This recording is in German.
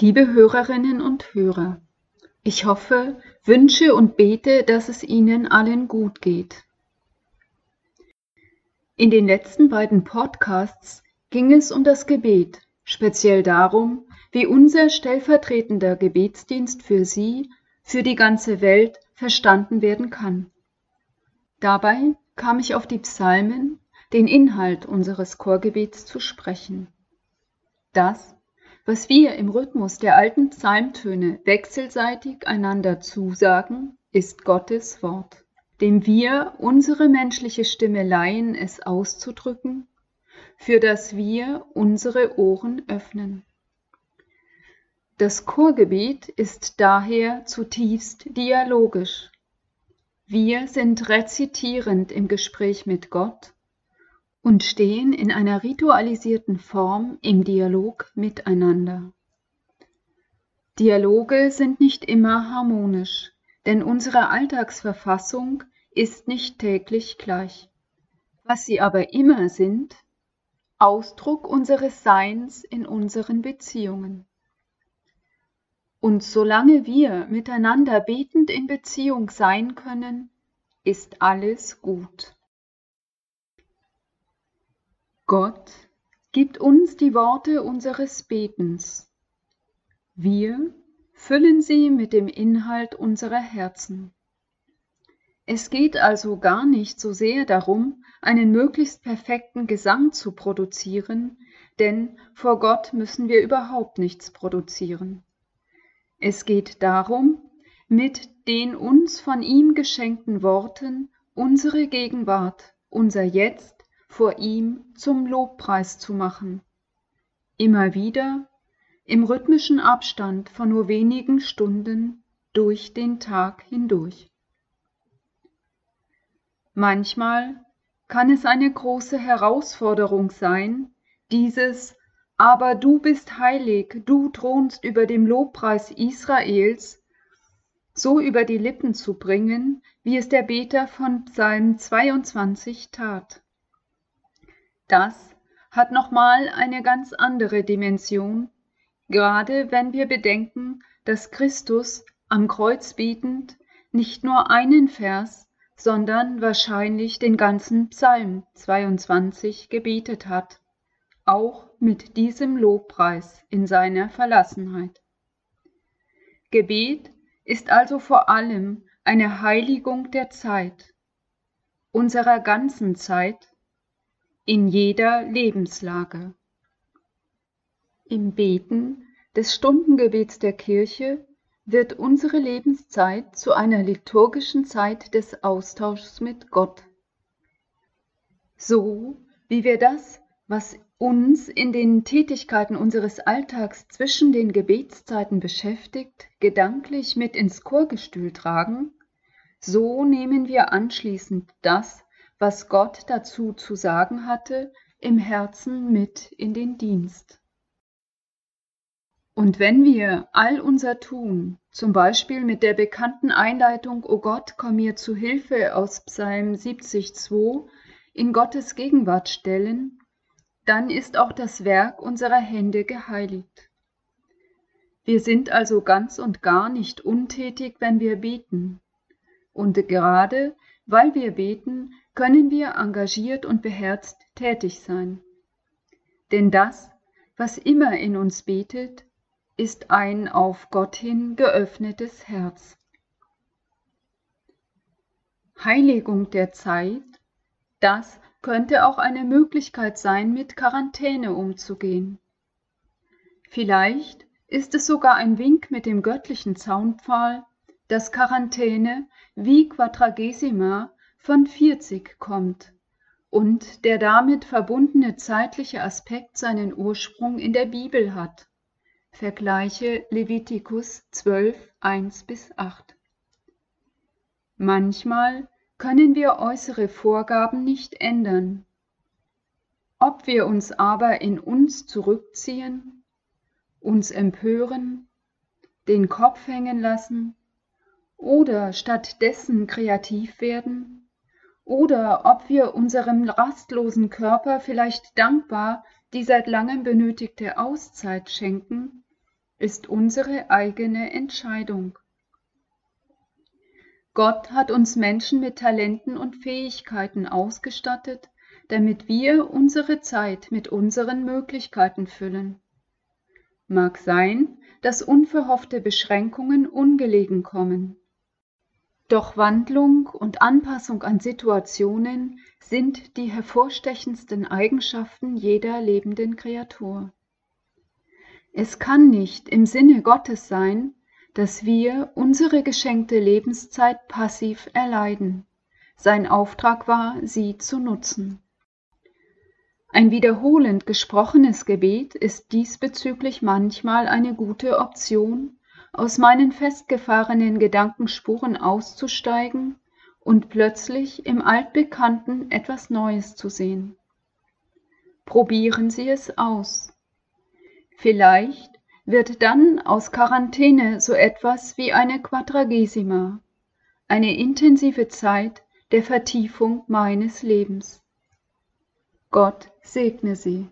Liebe Hörerinnen und Hörer, ich hoffe, wünsche und bete, dass es Ihnen allen gut geht. In den letzten beiden Podcasts ging es um das Gebet, speziell darum, wie unser stellvertretender Gebetsdienst für Sie, für die ganze Welt verstanden werden kann. Dabei kam ich auf die Psalmen, den Inhalt unseres Chorgebets zu sprechen. Das was wir im Rhythmus der alten Psalmtöne wechselseitig einander zusagen, ist Gottes Wort, dem wir unsere menschliche Stimme leihen, es auszudrücken, für das wir unsere Ohren öffnen. Das Chorgebet ist daher zutiefst dialogisch. Wir sind rezitierend im Gespräch mit Gott und stehen in einer ritualisierten Form im Dialog miteinander. Dialoge sind nicht immer harmonisch, denn unsere Alltagsverfassung ist nicht täglich gleich. Was sie aber immer sind, Ausdruck unseres Seins in unseren Beziehungen. Und solange wir miteinander betend in Beziehung sein können, ist alles gut. Gott gibt uns die Worte unseres Betens. Wir füllen sie mit dem Inhalt unserer Herzen. Es geht also gar nicht so sehr darum, einen möglichst perfekten Gesang zu produzieren, denn vor Gott müssen wir überhaupt nichts produzieren. Es geht darum, mit den uns von ihm geschenkten Worten unsere Gegenwart, unser Jetzt vor ihm zum Lobpreis zu machen. Immer wieder, im rhythmischen Abstand von nur wenigen Stunden durch den Tag hindurch. Manchmal kann es eine große Herausforderung sein, dieses Aber du bist heilig, du thronst über dem Lobpreis Israels, so über die Lippen zu bringen, wie es der Beter von Psalm 22 tat. Das hat nochmal eine ganz andere Dimension, gerade wenn wir bedenken, dass Christus am Kreuz betend nicht nur einen Vers, sondern wahrscheinlich den ganzen Psalm 22 gebetet hat, auch mit diesem Lobpreis in seiner Verlassenheit. Gebet ist also vor allem eine Heiligung der Zeit, unserer ganzen Zeit, in jeder Lebenslage. Im Beten des Stundengebets der Kirche wird unsere Lebenszeit zu einer liturgischen Zeit des Austauschs mit Gott. So wie wir das, was uns in den Tätigkeiten unseres Alltags zwischen den Gebetszeiten beschäftigt, gedanklich mit ins Chorgestühl tragen, so nehmen wir anschließend das, was Gott dazu zu sagen hatte, im Herzen mit in den Dienst. Und wenn wir all unser Tun, zum Beispiel mit der bekannten Einleitung O Gott, komm mir zu Hilfe aus Psalm 70,2 in Gottes Gegenwart stellen, dann ist auch das Werk unserer Hände geheiligt. Wir sind also ganz und gar nicht untätig, wenn wir beten. Und gerade weil wir beten, können wir engagiert und beherzt tätig sein. Denn das, was immer in uns betet, ist ein auf Gott hin geöffnetes Herz. Heiligung der Zeit, das könnte auch eine Möglichkeit sein, mit Quarantäne umzugehen. Vielleicht ist es sogar ein Wink mit dem göttlichen Zaunpfahl, dass Quarantäne wie Quadragesima von 40 kommt und der damit verbundene zeitliche Aspekt seinen Ursprung in der Bibel hat. Vergleiche Levitikus 12, 1 bis 8. Manchmal können wir äußere Vorgaben nicht ändern. Ob wir uns aber in uns zurückziehen, uns empören, den Kopf hängen lassen oder stattdessen kreativ werden, oder ob wir unserem rastlosen Körper vielleicht dankbar die seit langem benötigte Auszeit schenken, ist unsere eigene Entscheidung. Gott hat uns Menschen mit Talenten und Fähigkeiten ausgestattet, damit wir unsere Zeit mit unseren Möglichkeiten füllen. Mag sein, dass unverhoffte Beschränkungen ungelegen kommen. Doch Wandlung und Anpassung an Situationen sind die hervorstechendsten Eigenschaften jeder lebenden Kreatur. Es kann nicht im Sinne Gottes sein, dass wir unsere geschenkte Lebenszeit passiv erleiden. Sein Auftrag war, sie zu nutzen. Ein wiederholend gesprochenes Gebet ist diesbezüglich manchmal eine gute Option, aus meinen festgefahrenen Gedankenspuren auszusteigen und plötzlich im Altbekannten etwas Neues zu sehen. Probieren Sie es aus. Vielleicht wird dann aus Quarantäne so etwas wie eine Quadragesima, eine intensive Zeit der Vertiefung meines Lebens. Gott segne Sie.